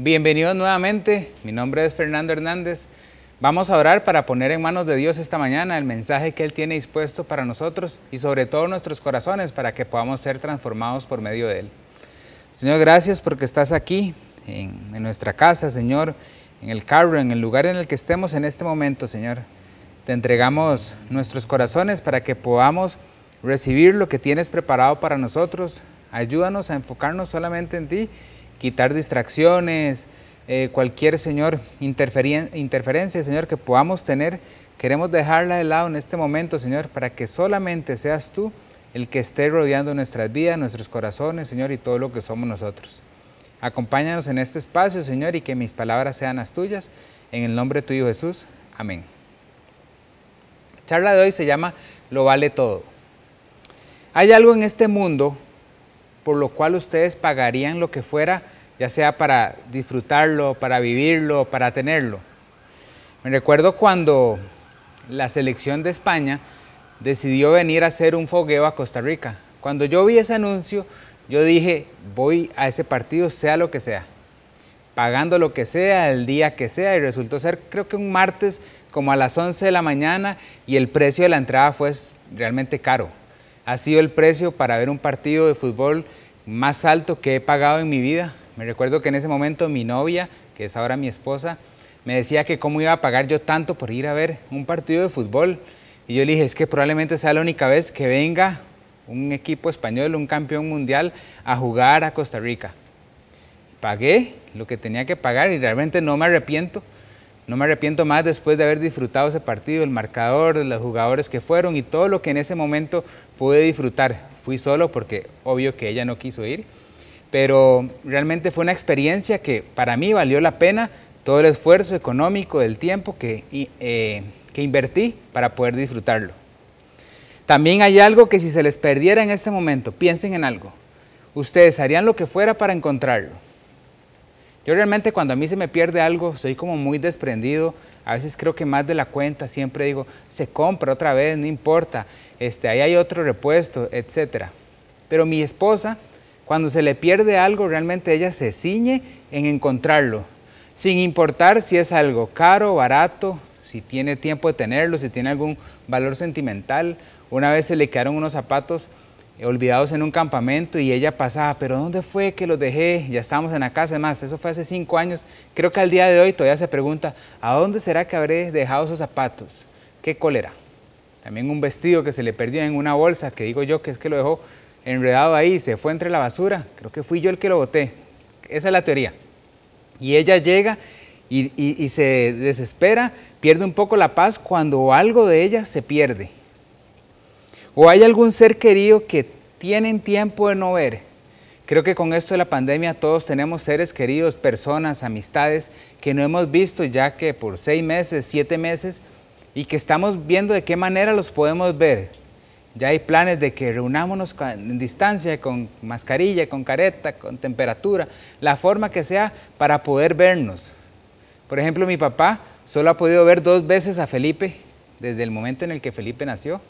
Bienvenidos nuevamente, mi nombre es Fernando Hernández. Vamos a orar para poner en manos de Dios esta mañana el mensaje que Él tiene dispuesto para nosotros y sobre todo nuestros corazones para que podamos ser transformados por medio de Él. Señor, gracias porque estás aquí en, nuestra casa, Señor, en el carro, en el lugar en el que estemos en este momento, Señor. Te entregamos nuestros corazones para que podamos recibir lo que tienes preparado para nosotros. Ayúdanos a enfocarnos solamente en ti quitar distracciones, eh, cualquier, Señor, interferencia, Señor, que podamos tener. Queremos dejarla de lado en este momento, Señor, para que solamente seas tú el que esté rodeando nuestras vidas, nuestros corazones, Señor, y todo lo que somos nosotros. Acompáñanos en este espacio, Señor, y que mis palabras sean las tuyas. En el nombre de tu Hijo Jesús. Amén. La charla de hoy se llama Lo vale todo. Hay algo en este mundo por lo cual ustedes pagarían lo que fuera, ya sea para disfrutarlo, para vivirlo, para tenerlo. Me recuerdo cuando la selección de España decidió venir a hacer un fogueo a Costa Rica. Cuando yo vi ese anuncio, yo dije, voy a ese partido sea lo que sea, pagando lo que sea, el día que sea, y resultó ser creo que un martes como a las 11 de la mañana y el precio de la entrada fue realmente caro. Ha sido el precio para ver un partido de fútbol más alto que he pagado en mi vida. Me recuerdo que en ese momento mi novia, que es ahora mi esposa, me decía que cómo iba a pagar yo tanto por ir a ver un partido de fútbol. Y yo le dije, es que probablemente sea la única vez que venga un equipo español, un campeón mundial, a jugar a Costa Rica. Pagué lo que tenía que pagar y realmente no me arrepiento. No me arrepiento más después de haber disfrutado ese partido, el marcador, los jugadores que fueron y todo lo que en ese momento pude disfrutar. Fui solo porque obvio que ella no quiso ir, pero realmente fue una experiencia que para mí valió la pena todo el esfuerzo económico, del tiempo que, eh, que invertí para poder disfrutarlo. También hay algo que si se les perdiera en este momento, piensen en algo. Ustedes harían lo que fuera para encontrarlo. Yo realmente cuando a mí se me pierde algo, soy como muy desprendido. A veces creo que más de la cuenta, siempre digo, se compra otra vez, no importa este, ahí hay otro repuesto, etc. Pero mi esposa, cuando se le pierde algo, realmente ella se ciñe en encontrarlo, sin importar si es algo caro, barato, si tiene tiempo de tenerlo, si tiene algún valor sentimental. Una vez se le quedaron unos zapatos olvidados en un campamento y ella pasaba, pero ¿dónde fue que los dejé? Ya estábamos en la casa, además, eso fue hace cinco años. Creo que al día de hoy todavía se pregunta, ¿a dónde será que habré dejado esos zapatos? ¿Qué cólera? También un vestido que se le perdió en una bolsa, que digo yo que es que lo dejó enredado ahí, se fue entre la basura. Creo que fui yo el que lo boté. Esa es la teoría. Y ella llega y, se desespera, pierde un poco la paz cuando algo de ella se pierde. O hay algún ser querido que tienen tiempo de no ver. Creo que con esto de la pandemia todos tenemos seres queridos, personas, amistades que no hemos visto ya que por seis meses, siete meses, y que estamos viendo de qué manera los podemos ver. Ya hay planes de que reunámonos en distancia, con mascarilla, con careta, con temperatura, la forma que sea para poder vernos. Por ejemplo, mi papá solo ha podido ver dos veces a Felipe desde el momento en el que Felipe nació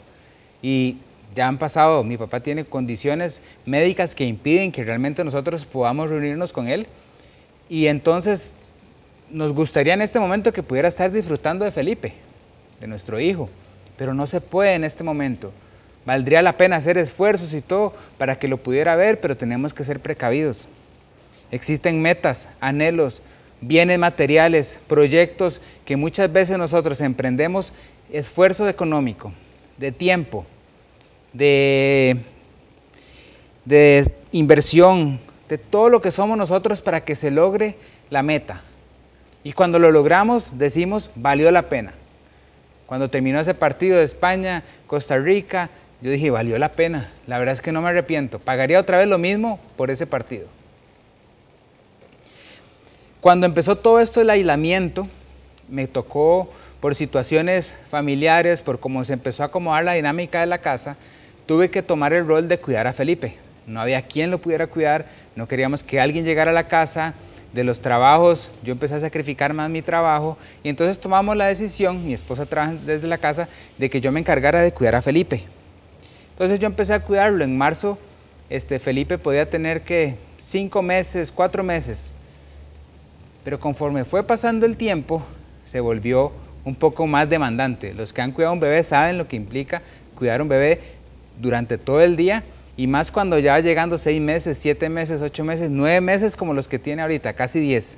y ya han pasado, mi papá tiene condiciones médicas que impiden que realmente nosotros podamos reunirnos con él y entonces nos gustaría en este momento que pudiera estar disfrutando de Felipe, de nuestro hijo, pero no se puede en este momento. Valdría la pena hacer esfuerzos y todo para que lo pudiera ver, pero tenemos que ser precavidos. Existen metas, anhelos, bienes materiales, proyectos que muchas veces nosotros emprendemos esfuerzo económico, de tiempo, de, de inversión, de todo lo que somos nosotros para que se logre la meta. Y cuando lo logramos decimos, valió la pena. Cuando terminó ese partido de España, Costa Rica, yo dije, valió la pena. La verdad es que no me arrepiento. Pagaría otra vez lo mismo por ese partido. Cuando empezó todo esto del aislamiento, me tocó por situaciones familiares, por cómo se empezó a acomodar la dinámica de la casa, tuve que tomar el rol de cuidar a Felipe. No había quien lo pudiera cuidar, no queríamos que alguien llegara a la casa, de los trabajos, yo empecé a sacrificar más mi trabajo y entonces tomamos la decisión, mi esposa trabaja desde la casa, de que yo me encargara de cuidar a Felipe. Entonces yo empecé a cuidarlo. En marzo este, Felipe podía tener que cinco meses, cuatro meses. pero conforme fue pasando el tiempo, se volvió un poco más demandante. Los que han cuidado a un bebé saben lo que implica cuidar a un bebé durante todo el día y más cuando ya va llegando seis meses, siete meses, ocho meses, nueve meses como los que tiene ahorita, casi diez.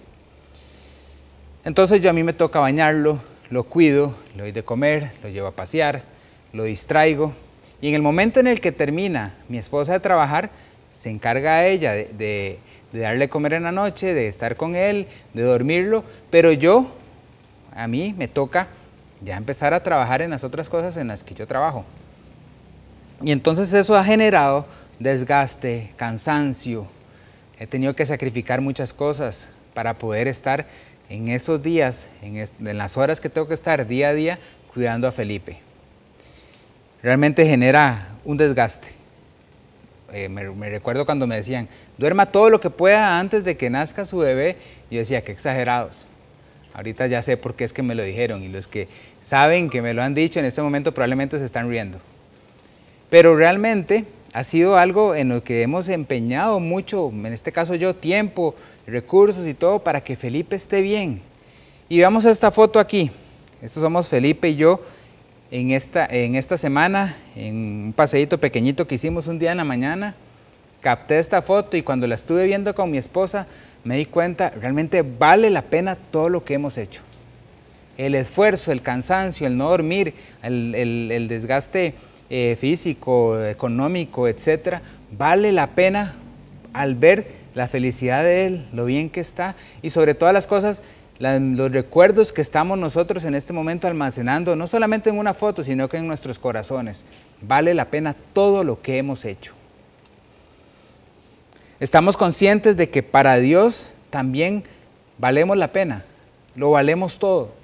Entonces yo a mí me toca bañarlo, lo cuido, le doy de comer, lo llevo a pasear, lo distraigo y en el momento en el que termina mi esposa de trabajar, se encarga a ella de, de, de darle comer en la noche, de estar con él, de dormirlo, pero yo, a mí me toca ya empezar a trabajar en las otras cosas en las que yo trabajo. Y entonces eso ha generado desgaste, cansancio. He tenido que sacrificar muchas cosas para poder estar en estos días, en, las horas que tengo que estar día a día, cuidando a Felipe. Realmente genera un desgaste. Eh, me, recuerdo cuando me decían, duerma todo lo que pueda antes de que nazca su bebé. Yo decía, qué exagerados. Ahorita ya sé por qué es que me lo dijeron y los que saben que me lo han dicho en este momento probablemente se están riendo. Pero realmente ha sido algo en lo que hemos empeñado mucho, en este caso yo, tiempo, recursos y todo para que Felipe esté bien. Y veamos esta foto aquí. Estos somos Felipe y yo en esta, en esta semana, en un paseíto pequeñito que hicimos un día en la mañana. Capté esta foto y cuando la estuve viendo con mi esposa me di cuenta, realmente vale la pena todo lo que hemos hecho. El esfuerzo, el cansancio, el no dormir, el, el, el desgaste eh, físico, económico, etcétera, vale la pena al ver la felicidad de él, lo bien que está y sobre todas las cosas, los recuerdos que estamos nosotros en este momento almacenando, no solamente en una foto, sino que en nuestros corazones. Vale la pena todo lo que hemos hecho. Estamos conscientes de que para Dios también valemos la pena, lo valemos todo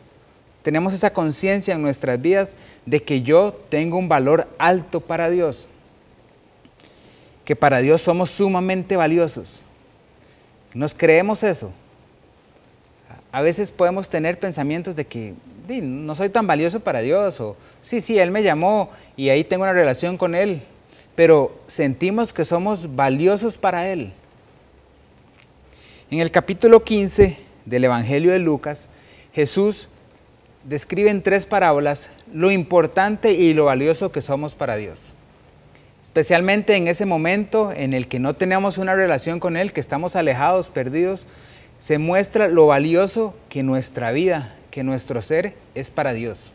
tenemos esa conciencia en nuestras vidas de que yo tengo un valor alto para Dios, que para Dios somos sumamente valiosos. ¿Nos creemos eso? A veces podemos tener pensamientos de que no soy tan valioso para Dios, o sí, sí, Él me llamó y ahí tengo una relación con Él, pero sentimos que somos valiosos para Él. En el capítulo 15 del Evangelio de Lucas, Jesús describe en tres parábolas lo importante y lo valioso que somos para Dios. Especialmente en ese momento en el que no tenemos una relación con Él, que estamos alejados, perdidos, se muestra lo valioso que nuestra vida, que nuestro ser es para Dios.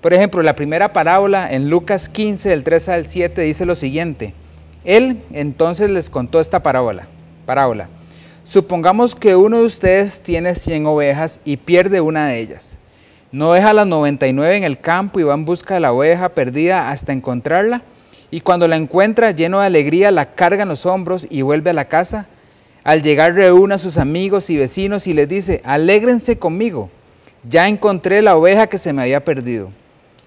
Por ejemplo, la primera parábola en Lucas 15, del 3 al 7, dice lo siguiente. Él entonces les contó esta parábola. parábola. Supongamos que uno de ustedes tiene 100 ovejas y pierde una de ellas. No deja las 99 en el campo y va en busca de la oveja perdida hasta encontrarla. Y cuando la encuentra, lleno de alegría, la carga en los hombros y vuelve a la casa. Al llegar reúne a sus amigos y vecinos y les dice, alégrense conmigo, ya encontré la oveja que se me había perdido.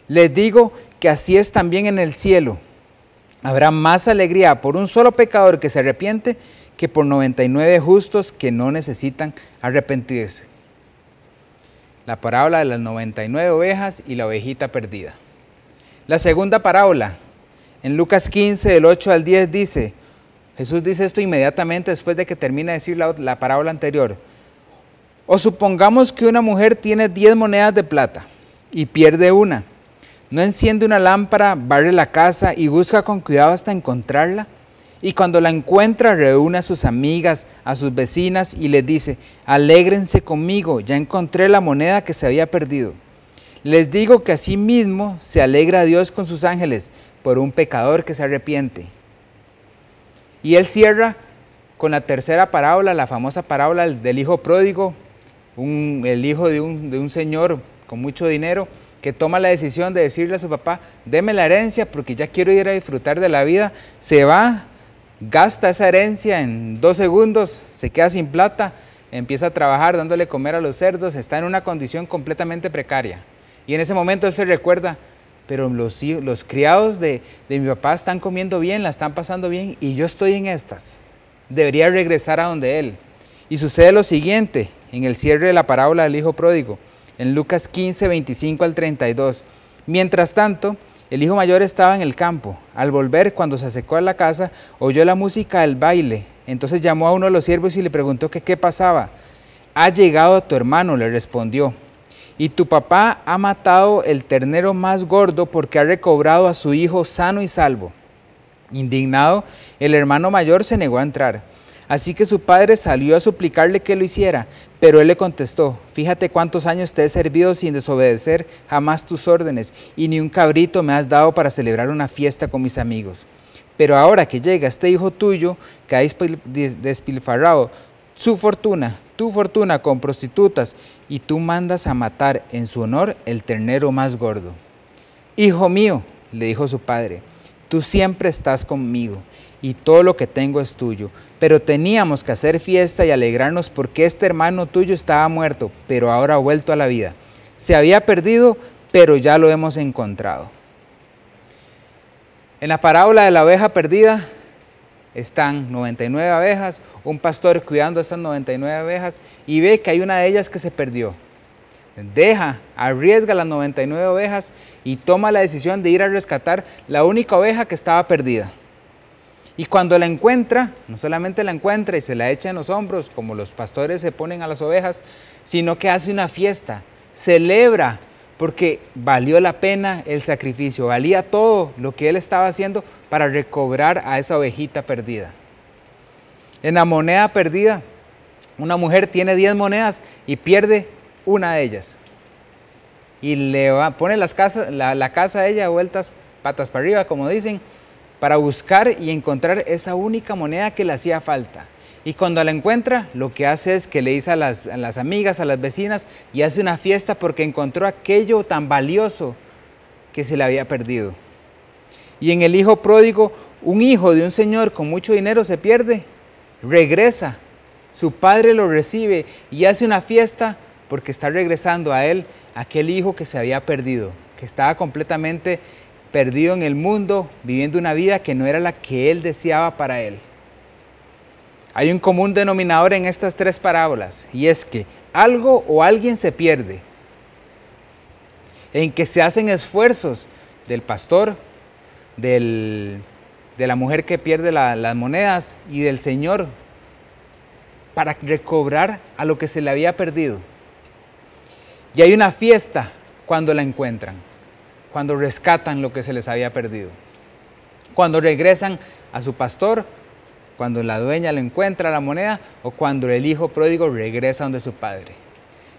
Les digo que así es también en el cielo. Habrá más alegría por un solo pecador que se arrepiente que por 99 justos que no necesitan arrepentirse la parábola de las 99 ovejas y la ovejita perdida. La segunda parábola, en Lucas 15, del 8 al 10, dice, Jesús dice esto inmediatamente después de que termina de decir la, la parábola anterior. O supongamos que una mujer tiene 10 monedas de plata y pierde una. ¿No enciende una lámpara, barre la casa y busca con cuidado hasta encontrarla? Y cuando la encuentra, reúne a sus amigas, a sus vecinas y les dice, alégrense conmigo, ya encontré la moneda que se había perdido. Les digo que así mismo se alegra Dios con sus ángeles por un pecador que se arrepiente. Y él cierra con la tercera parábola, la famosa parábola del hijo pródigo, el hijo de un, de un señor con mucho dinero que toma la decisión de decirle a su papá, deme la herencia porque ya quiero ir a disfrutar de la vida, se va gasta esa herencia en dos segundos, se queda sin plata, empieza a trabajar dándole comer a los cerdos, está en una condición completamente precaria. Y en ese momento él se recuerda, pero los, los criados de, de mi papá están comiendo bien, la están pasando bien y yo estoy en estas. Debería regresar a donde él. Y sucede lo siguiente en el cierre de la parábola del Hijo Pródigo, en Lucas 15, 25 al 32. Mientras tanto, el hijo mayor estaba en el campo. Al volver, cuando se acercó a la casa, oyó la música del baile. Entonces llamó a uno de los siervos y le preguntó qué pasaba. ha llegado tu hermano, le respondió, y tu papá ha matado el ternero más gordo porque ha recobrado a su hijo sano y salvo. Indignado, el hermano mayor se negó a entrar. Así que su padre salió a suplicarle que lo hiciera, pero él le contestó, fíjate cuántos años te he servido sin desobedecer jamás tus órdenes, y ni un cabrito me has dado para celebrar una fiesta con mis amigos. Pero ahora que llega este hijo tuyo, que ha despilfarrado su fortuna, tu fortuna con prostitutas, y tú mandas a matar en su honor el ternero más gordo. Hijo mío, le dijo su padre, tú siempre estás conmigo y todo lo que tengo es tuyo. Pero teníamos que hacer fiesta y alegrarnos porque este hermano tuyo estaba muerto, pero ahora ha vuelto a la vida. Se había perdido, pero ya lo hemos encontrado. En la parábola de la oveja perdida están 99 abejas, un pastor cuidando estas 99 abejas y ve que hay una de ellas que se perdió. Deja, arriesga las 99 ovejas y toma la decisión de ir a rescatar la única oveja que estaba perdida. Y cuando la encuentra, no solamente la encuentra y se la echa en los hombros, como los pastores se ponen a las ovejas, sino que hace una fiesta, celebra, porque valió la pena el sacrificio, valía todo lo que él estaba haciendo para recobrar a esa ovejita perdida. En la moneda perdida, una mujer tiene 10 monedas y pierde una de ellas. Y le pone las la, la casa a ella vueltas patas para arriba, como dicen, para buscar y encontrar esa única moneda que le hacía falta. Y cuando la encuentra, lo que hace es que le dice a las, a las, amigas, a las vecinas, y hace una fiesta porque encontró aquello tan valioso que se le había perdido. Y en el hijo pródigo, un hijo de un señor con mucho dinero se pierde, regresa, su padre lo recibe y hace una fiesta porque está regresando a él aquel hijo que se había perdido, que estaba completamente perdido en el mundo, viviendo una vida que no era la que él deseaba para él. Hay un común denominador en estas tres parábolas y es que algo o alguien se pierde, en que se hacen esfuerzos del pastor, del, de la mujer que pierde las monedas y del Señor para recobrar a lo que se le había perdido. Y hay una fiesta cuando la encuentran cuando rescatan lo que se les había perdido. Cuando regresan a su pastor, cuando la dueña le encuentra la moneda o cuando el hijo pródigo regresa donde su padre.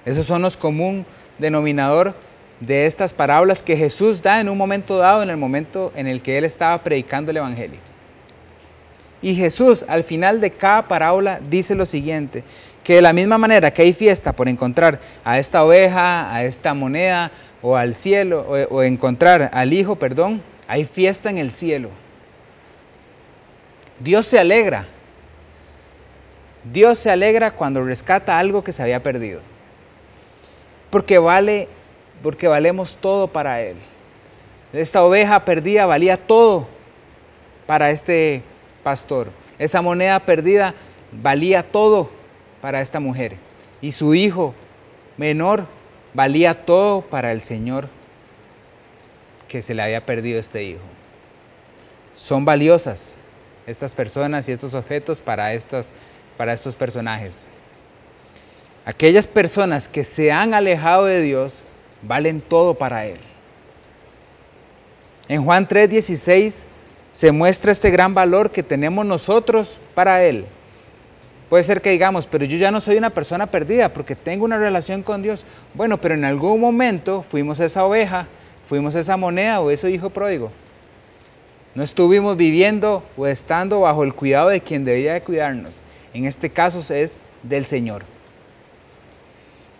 Esos son los común denominador de estas parábolas que Jesús da en un momento dado, en el momento en el que él estaba predicando el Evangelio. Y Jesús al final de cada parábola dice lo siguiente, que de la misma manera que hay fiesta por encontrar a esta oveja, a esta moneda, o al cielo, o, encontrar al Hijo, perdón, hay fiesta en el cielo. Dios se alegra. Dios se alegra cuando rescata algo que se había perdido. Porque vale, porque valemos todo para Él. Esta oveja perdida valía todo para este pastor. Esa moneda perdida valía todo para esta mujer. Y su hijo menor valía todo para el Señor que se le había perdido este hijo. Son valiosas estas personas y estos objetos para, estas, para estos personajes. Aquellas personas que se han alejado de Dios valen todo para Él. En Juan 3:16 se muestra este gran valor que tenemos nosotros para Él. Puede ser que digamos, pero yo ya no soy una persona perdida porque tengo una relación con Dios. Bueno, pero en algún momento fuimos esa oveja, fuimos esa moneda o ese hijo pródigo. No estuvimos viviendo o estando bajo el cuidado de quien debía de cuidarnos. En este caso es del Señor.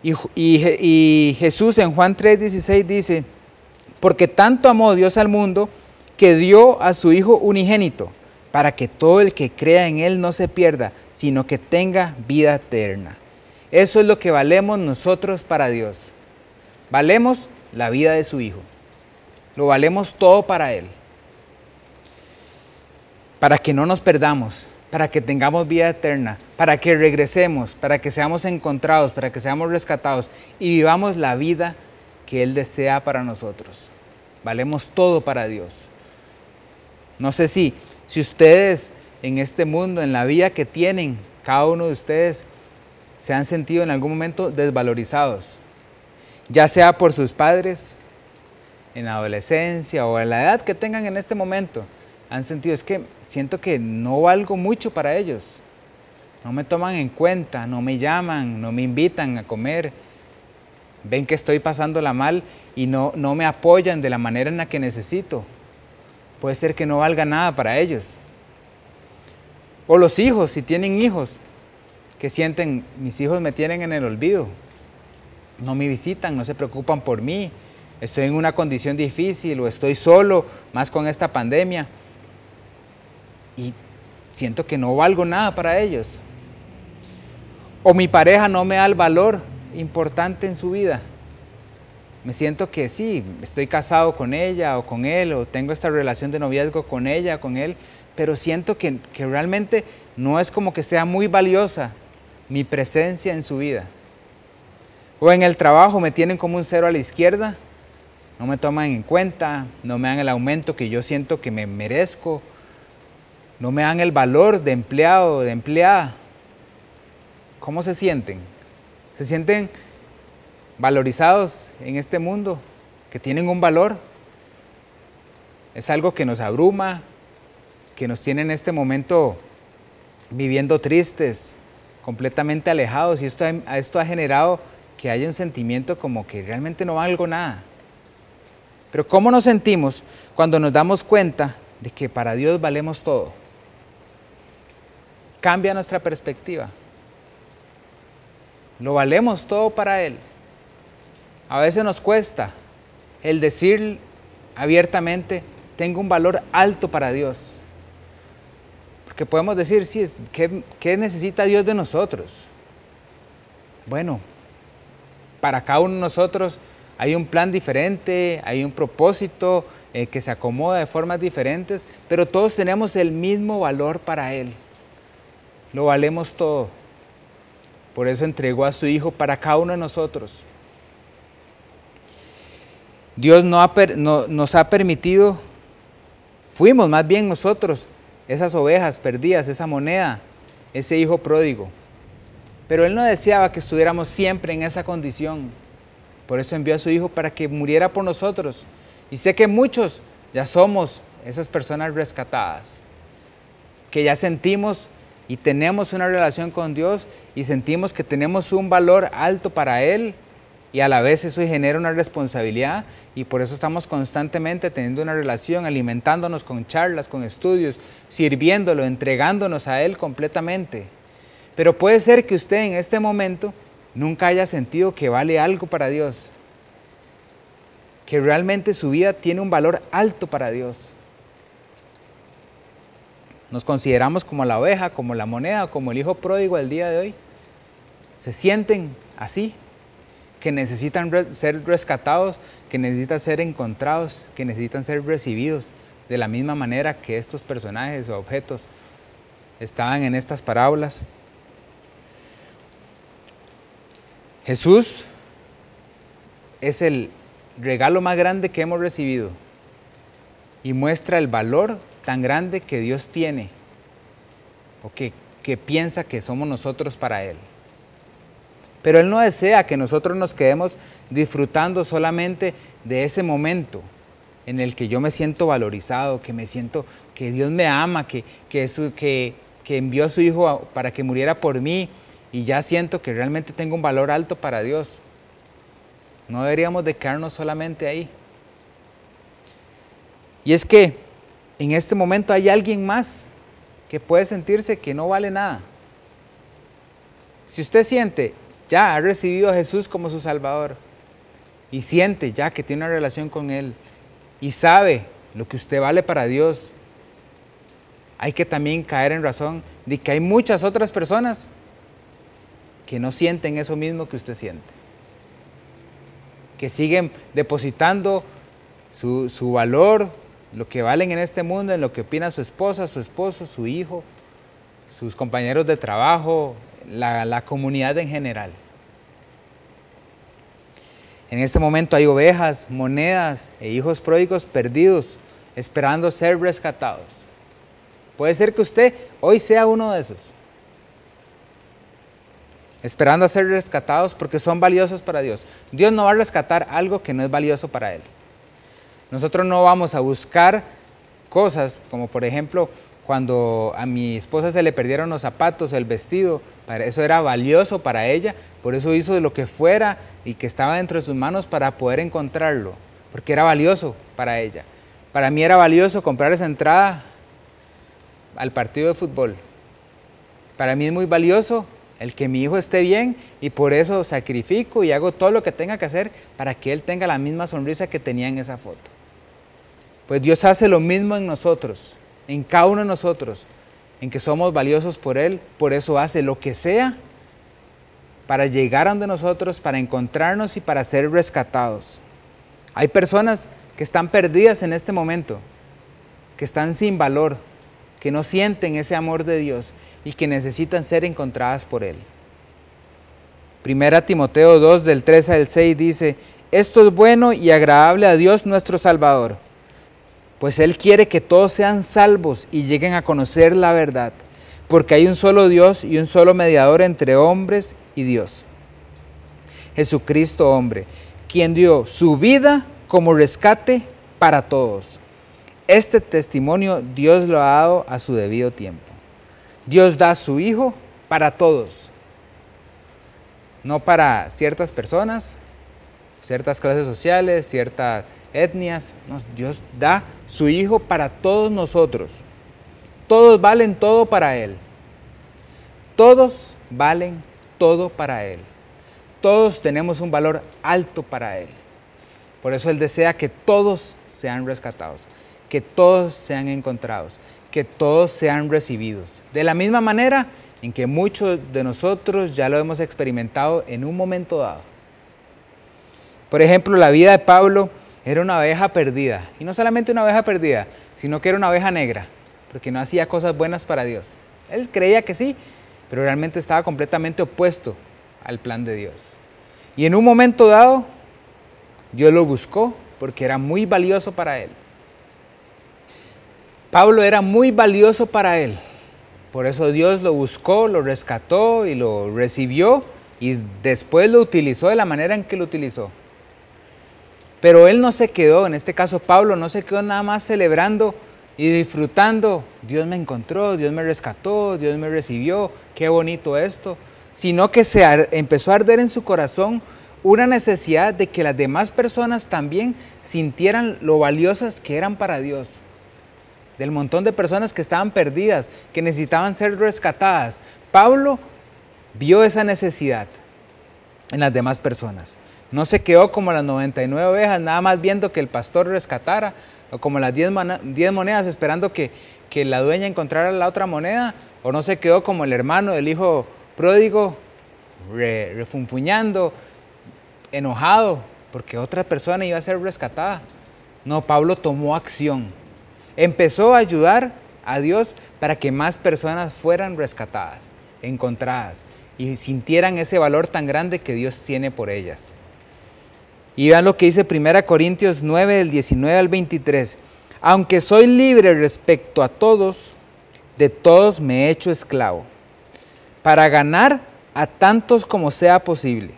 Y, y Jesús en Juan 3:16 dice, porque tanto amó Dios al mundo que dio a su Hijo unigénito para que todo el que crea en Él no se pierda, sino que tenga vida eterna. Eso es lo que valemos nosotros para Dios. Valemos la vida de su Hijo. Lo valemos todo para Él. Para que no nos perdamos, para que tengamos vida eterna, para que regresemos, para que seamos encontrados, para que seamos rescatados y vivamos la vida que Él desea para nosotros. Valemos todo para Dios. No sé si si ustedes en este mundo, en la vida que tienen, cada uno de ustedes, se han sentido en algún momento desvalorizados, ya sea por sus padres, en la adolescencia o en la edad que tengan en este momento, han sentido, es que siento que no valgo mucho para ellos, no me toman en cuenta, no me llaman, no me invitan a comer, ven que estoy pasándola mal y no, no me apoyan de la manera en la que necesito. Puede ser que no valga nada para ellos. O los hijos, si tienen hijos, que sienten, mis hijos me tienen en el olvido, no me visitan, no se preocupan por mí, estoy en una condición difícil o estoy solo, más con esta pandemia, y siento que no valgo nada para ellos. O mi pareja no me da el valor importante en su vida. Me siento que sí, estoy casado con ella o con él, o tengo esta relación de noviazgo con ella, con él, pero siento que, que realmente no es como que sea muy valiosa mi presencia en su vida. O en el trabajo me tienen como un cero a la izquierda, no me toman en cuenta, no me dan el aumento que yo siento que me merezco, no me dan el valor de empleado, de empleada. ¿Cómo se sienten? ¿Se sienten valorizados en este mundo? ¿Que tienen un valor? Es algo que nos abruma, que nos tiene en este momento viviendo tristes, completamente alejados y esto, ha generado que haya un sentimiento como que realmente no valgo nada. Pero ¿cómo nos sentimos cuando nos damos cuenta de que para Dios valemos todo? Cambia nuestra perspectiva. Lo valemos todo para Él. A veces nos cuesta el decir abiertamente, tengo un valor alto para Dios. Porque podemos decir, sí, ¿qué, ¿qué, necesita Dios de nosotros? Bueno, para cada uno de nosotros hay un plan diferente, hay un propósito eh, que se acomoda de formas diferentes, pero todos tenemos el mismo valor para Él. Lo valemos todo. Por eso entregó a su Hijo para cada uno de nosotros. Dios no nos ha permitido, fuimos más bien nosotros, esas ovejas perdidas, esa moneda, ese hijo pródigo. Pero Él no deseaba que estuviéramos siempre en esa condición. Por eso envió a su Hijo para que muriera por nosotros. Y sé que muchos ya somos esas personas rescatadas, que ya sentimos y tenemos una relación con Dios y sentimos que tenemos un valor alto para Él y a la vez eso genera una responsabilidad y por eso estamos constantemente teniendo una relación, alimentándonos con charlas, con estudios, sirviéndolo, entregándonos a Él completamente. Pero puede ser que usted en este momento nunca haya sentido que vale algo para Dios, que realmente su vida tiene un valor alto para Dios. Nos consideramos como la oveja, como la moneda, como el hijo pródigo del día de hoy. Se sienten así, que necesitan ser rescatados, que necesitan ser encontrados, que necesitan ser recibidos de la misma manera que estos personajes o objetos estaban en estas parábolas. Jesús es el regalo más grande que hemos recibido y muestra el valor tan grande que Dios tiene o que, que piensa que somos nosotros para Él. Pero Él no desea que nosotros nos quedemos disfrutando solamente de ese momento en el que yo me siento valorizado, que me siento que Dios me ama, que, que, que, que envió a su Hijo para que muriera por mí y ya siento que realmente tengo un valor alto para Dios. No deberíamos de quedarnos solamente ahí. Y es que en este momento hay alguien más que puede sentirse que no vale nada. Si usted siente, ya ha recibido a Jesús como su Salvador y siente ya que tiene una relación con Él y sabe lo que usted vale para Dios, hay que también caer en razón de que hay muchas otras personas que no sienten eso mismo que usted siente, que siguen depositando su, valor, lo que valen en este mundo, en lo que opina su esposa, su esposo, su hijo, sus compañeros de trabajo, la comunidad en general. En este momento hay ovejas, monedas e hijos pródigos perdidos, esperando ser rescatados. Puede ser que usted hoy sea uno de esos. esperando a ser rescatados porque son valiosos para Dios. Dios no va a rescatar algo que no es valioso para Él. Nosotros no vamos a buscar cosas como por ejemplo cuando a mi esposa se le perdieron los zapatos, el vestido, eso era valioso para ella, por eso hizo lo que fuera y que estaba dentro de sus manos para poder encontrarlo, porque era valioso para ella. Para mí era valioso comprar esa entrada al partido de fútbol. Para mí es muy valioso el que mi hijo esté bien y por eso sacrifico y hago todo lo que tenga que hacer para que él tenga la misma sonrisa que tenía en esa foto. Pues Dios hace lo mismo en nosotros en cada uno de nosotros, en que somos valiosos por Él, por eso hace lo que sea para llegar a donde nosotros, para encontrarnos y para ser rescatados. Hay personas que están perdidas en este momento, que están sin valor, que no sienten ese amor de Dios y que necesitan ser encontradas por Él. Primera Timoteo 2 del 3 al 6 dice, esto es bueno y agradable a Dios nuestro Salvador pues Él quiere que todos sean salvos y lleguen a conocer la verdad, porque hay un solo Dios y un solo mediador entre hombres y Dios. Jesucristo hombre, quien dio su vida como rescate para todos. Este testimonio Dios lo ha dado a su debido tiempo. Dios da su Hijo para todos, no para ciertas personas, ciertas clases sociales, ciertas etnias. Dios da su Hijo para todos nosotros. Todos valen todo para Él. Todos valen todo para Él. Todos tenemos un valor alto para Él. Por eso Él desea que todos sean rescatados, que todos sean encontrados, que todos sean recibidos. De la misma manera en que muchos de nosotros ya lo hemos experimentado en un momento dado. Por ejemplo, la vida de Pablo era una oveja perdida. Y no solamente una oveja perdida, sino que era una oveja negra, porque no hacía cosas buenas para Dios. Él creía que sí, pero realmente estaba completamente opuesto al plan de Dios. Y en un momento dado, Dios lo buscó porque era muy valioso para él. Pablo era muy valioso para él. Por eso Dios lo buscó, lo rescató y lo recibió y después lo utilizó de la manera en que lo utilizó. Pero él no se quedó, en este caso Pablo, no se quedó nada más celebrando y disfrutando. Dios me encontró, Dios me rescató, Dios me recibió, qué bonito esto. Sino que se empezó a arder en su corazón una necesidad de que las demás personas también sintieran lo valiosas que eran para Dios. Del montón de personas que estaban perdidas, que necesitaban ser rescatadas. Pablo vio esa necesidad en las demás personas. No se quedó como las 99 ovejas, nada más viendo que el pastor rescatara, o como las 10, monedas esperando que, la dueña encontrara la otra moneda, o no se quedó como el hermano del hijo pródigo, refunfuñando, enojado, porque otra persona iba a ser rescatada. No, Pablo tomó acción. Empezó a ayudar a Dios para que más personas fueran rescatadas, encontradas y sintieran ese valor tan grande que Dios tiene por ellas. Y vean lo que dice 1 Corintios 9, del 19 al 23. Aunque soy libre respecto a todos, de todos me he hecho esclavo, para ganar a tantos como sea posible.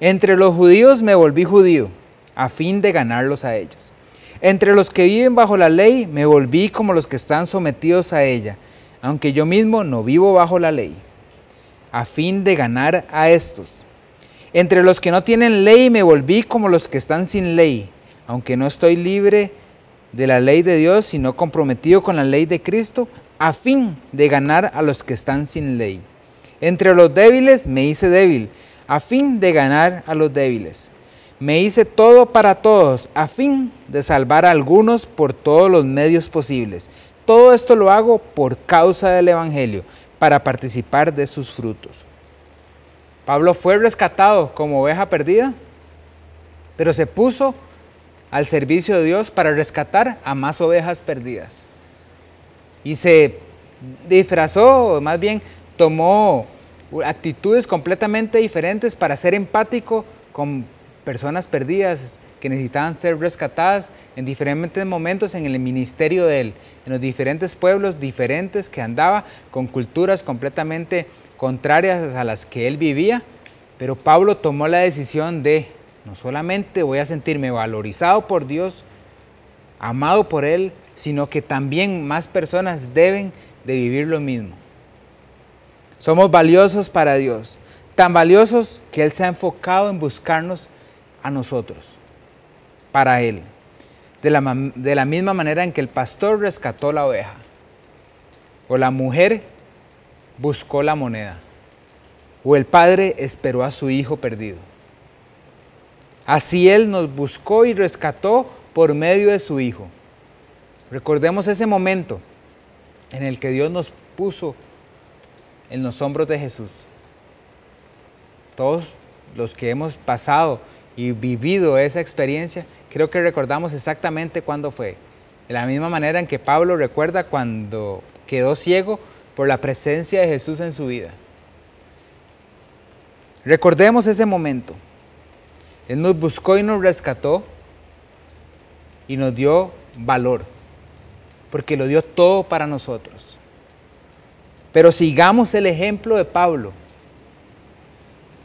Entre los judíos me volví judío, a fin de ganarlos a ellos. Entre los que viven bajo la ley me volví como los que están sometidos a ella, aunque yo mismo no vivo bajo la ley, a fin de ganar a estos. Entre los que no tienen ley me volví como los que están sin ley, aunque no estoy libre de la ley de Dios, sino comprometido con la ley de Cristo, a fin de ganar a los que están sin ley. Entre los débiles me hice débil, a fin de ganar a los débiles. Me hice todo para todos, a fin de salvar a algunos por todos los medios posibles. Todo esto lo hago por causa del Evangelio, para participar de sus frutos. Pablo fue rescatado como oveja perdida, pero se puso al servicio de Dios para rescatar a más ovejas perdidas. Y se disfrazó, más bien tomó actitudes completamente diferentes para ser empático con personas perdidas que necesitaban ser rescatadas en diferentes momentos en el ministerio de él, en los diferentes pueblos diferentes que andaba con culturas completamente contrarias a las que él vivía, pero Pablo tomó la decisión de no solamente voy a sentirme valorizado por Dios, amado por Él, sino que también más personas deben de vivir lo mismo. Somos valiosos para Dios, tan valiosos que Él se ha enfocado en buscarnos a nosotros, para Él, de la, de la misma manera en que el pastor rescató la oveja, o la mujer buscó la moneda, o el padre esperó a su hijo perdido. Así Él nos buscó y rescató por medio de su Hijo. Recordemos ese momento en el que Dios nos puso en los hombros de Jesús. Todos los que hemos pasado y vivido esa experiencia, creo que recordamos exactamente cuándo fue. De la misma manera en que Pablo recuerda cuando quedó ciego por la presencia de Jesús en su vida. Recordemos ese momento. Él nos buscó y nos rescató y nos dio valor, porque lo dio todo para nosotros. Pero sigamos el ejemplo de Pablo.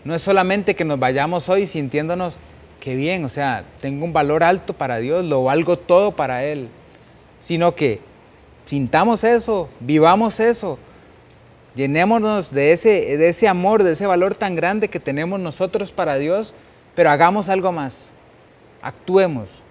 No es solamente que nos vayamos hoy sintiéndonos que bien, o sea, tengo un valor alto para Dios, lo valgo todo para Él, sino que sintamos eso, vivamos eso, llenémonos de ese, de ese amor, de ese valor tan grande que tenemos nosotros para Dios, pero hagamos algo más, actuemos,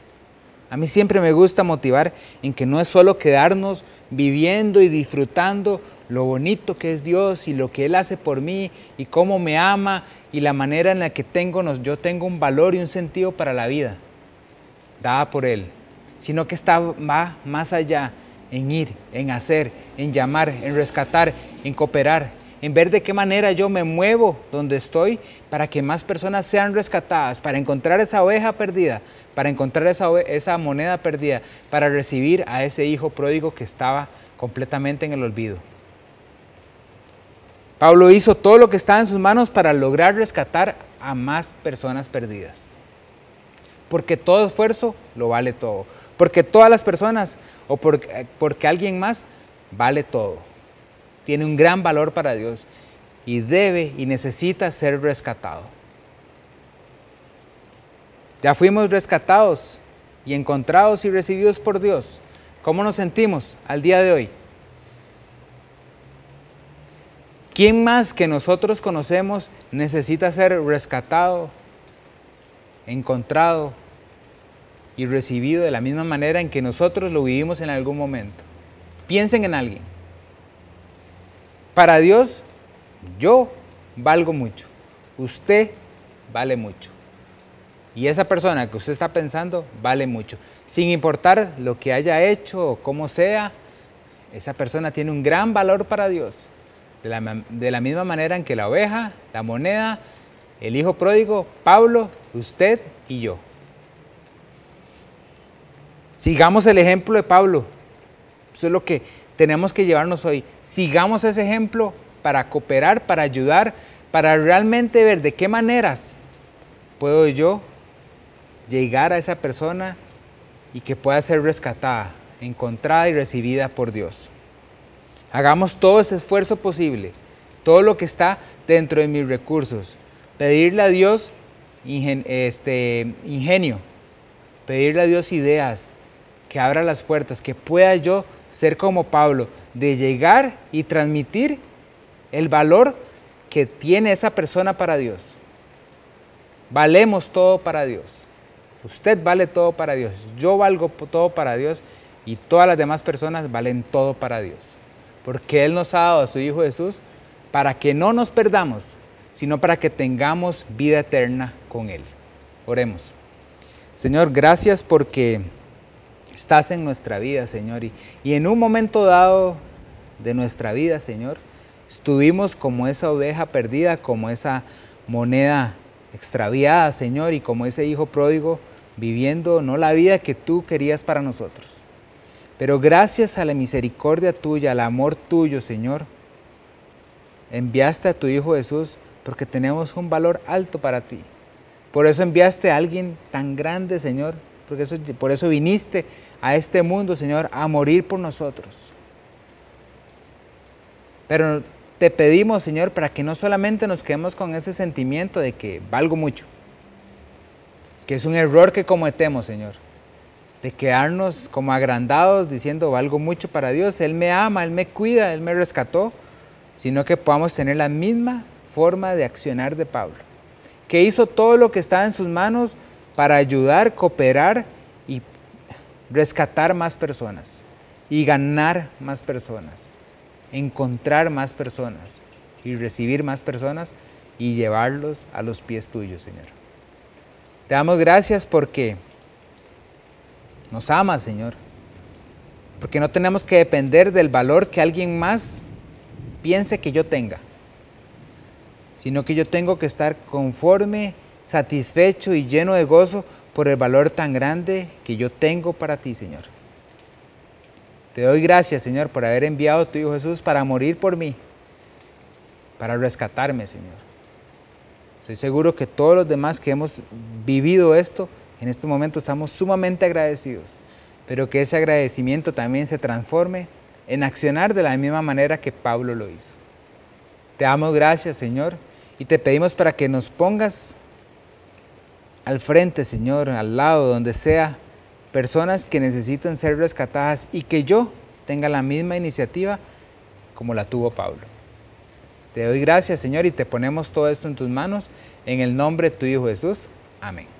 a mí siempre me gusta motivar en que no es solo quedarnos viviendo y disfrutando lo bonito que es Dios y lo que Él hace por mí y cómo me ama y la manera en la que tengo, yo tengo un valor y un sentido para la vida, dada por Él, sino que está, va más allá en ir, en hacer, en llamar, en rescatar, en cooperar, en ver de qué manera yo me muevo donde estoy para que más personas sean rescatadas, para encontrar esa oveja perdida, para encontrar esa, moneda perdida, para recibir a ese hijo pródigo que estaba completamente en el olvido. Pablo hizo todo lo que estaba en sus manos para lograr rescatar a más personas perdidas. Porque todo esfuerzo lo vale todo. Porque todas las personas o porque, porque alguien más vale todo tiene un gran valor para Dios y debe y necesita ser rescatado. Ya fuimos rescatados y encontrados y recibidos por Dios. ¿Cómo nos sentimos al día de hoy? ¿Quién más que nosotros conocemos necesita ser rescatado, encontrado y recibido de la misma manera en que nosotros lo vivimos en algún momento? Piensen en alguien. Para Dios, yo valgo mucho, usted vale mucho. Y esa persona que usted está pensando vale mucho. Sin importar lo que haya hecho o cómo sea, esa persona tiene un gran valor para Dios. De la, de la, misma manera en que la oveja, la moneda, el hijo pródigo, Pablo, usted y yo. Sigamos el ejemplo de Pablo. Eso es lo que tenemos que llevarnos hoy. Sigamos ese ejemplo para cooperar, para ayudar, para realmente ver de qué maneras puedo yo llegar a esa persona y que pueda ser rescatada, encontrada y recibida por Dios. Hagamos todo ese esfuerzo posible, todo lo que está dentro de mis recursos. Pedirle a Dios este, ingenio, pedirle a Dios ideas, que abra las puertas, que pueda yo ser como Pablo, de llegar y transmitir el valor que tiene esa persona para Dios. Valemos todo para Dios. Usted vale todo para Dios. Yo valgo todo para Dios y todas las demás personas valen todo para Dios. Porque Él nos ha dado a su Hijo Jesús para que no nos perdamos, sino para que tengamos vida eterna con Él. Oremos. Señor, gracias porque estás en nuestra vida, Señor. Y, y en un momento dado de nuestra vida, Señor, estuvimos como esa oveja perdida, como esa moneda extraviada, Señor, y como ese hijo pródigo viviendo no la vida que tú querías para nosotros. Pero gracias a la misericordia tuya, al amor tuyo, Señor, enviaste a tu Hijo Jesús porque tenemos un valor alto para ti. Por eso enviaste a alguien tan grande, Señor, porque eso, por eso viniste a este mundo, Señor, a morir por nosotros. Pero te pedimos, Señor, para que no solamente nos quedemos con ese sentimiento de que valgo mucho, que es un error que cometemos, Señor, de quedarnos como agrandados diciendo valgo mucho para Dios, Él me ama, Él me cuida, Él me rescató, sino que podamos tener la misma forma de accionar de Pablo, que hizo todo lo que estaba en sus manos para ayudar, cooperar y rescatar más personas y ganar más personas, encontrar más personas y recibir más personas y llevarlos a los pies tuyos, Señor. Te damos gracias porque nos amas, Señor. Porque no tenemos que depender del valor que alguien más piense que yo tenga, sino que yo tengo que estar conforme, satisfecho y lleno de gozo por el valor tan grande que yo tengo para ti, Señor. Te doy gracias, Señor, por haber enviado a tu Hijo Jesús para morir por mí, para rescatarme, Señor. Estoy seguro que todos los demás que hemos vivido esto, en este momento estamos sumamente agradecidos, pero que ese agradecimiento también se transforme en accionar de la misma manera que Pablo lo hizo. Te damos gracias, Señor, y te pedimos para que nos pongas al frente, Señor, al lado, donde sea, personas que necesitan ser rescatadas y que yo tenga la misma iniciativa como la tuvo Pablo. Te doy gracias, Señor, y te ponemos todo esto en tus manos, en el nombre de tu Hijo Jesús. Amén.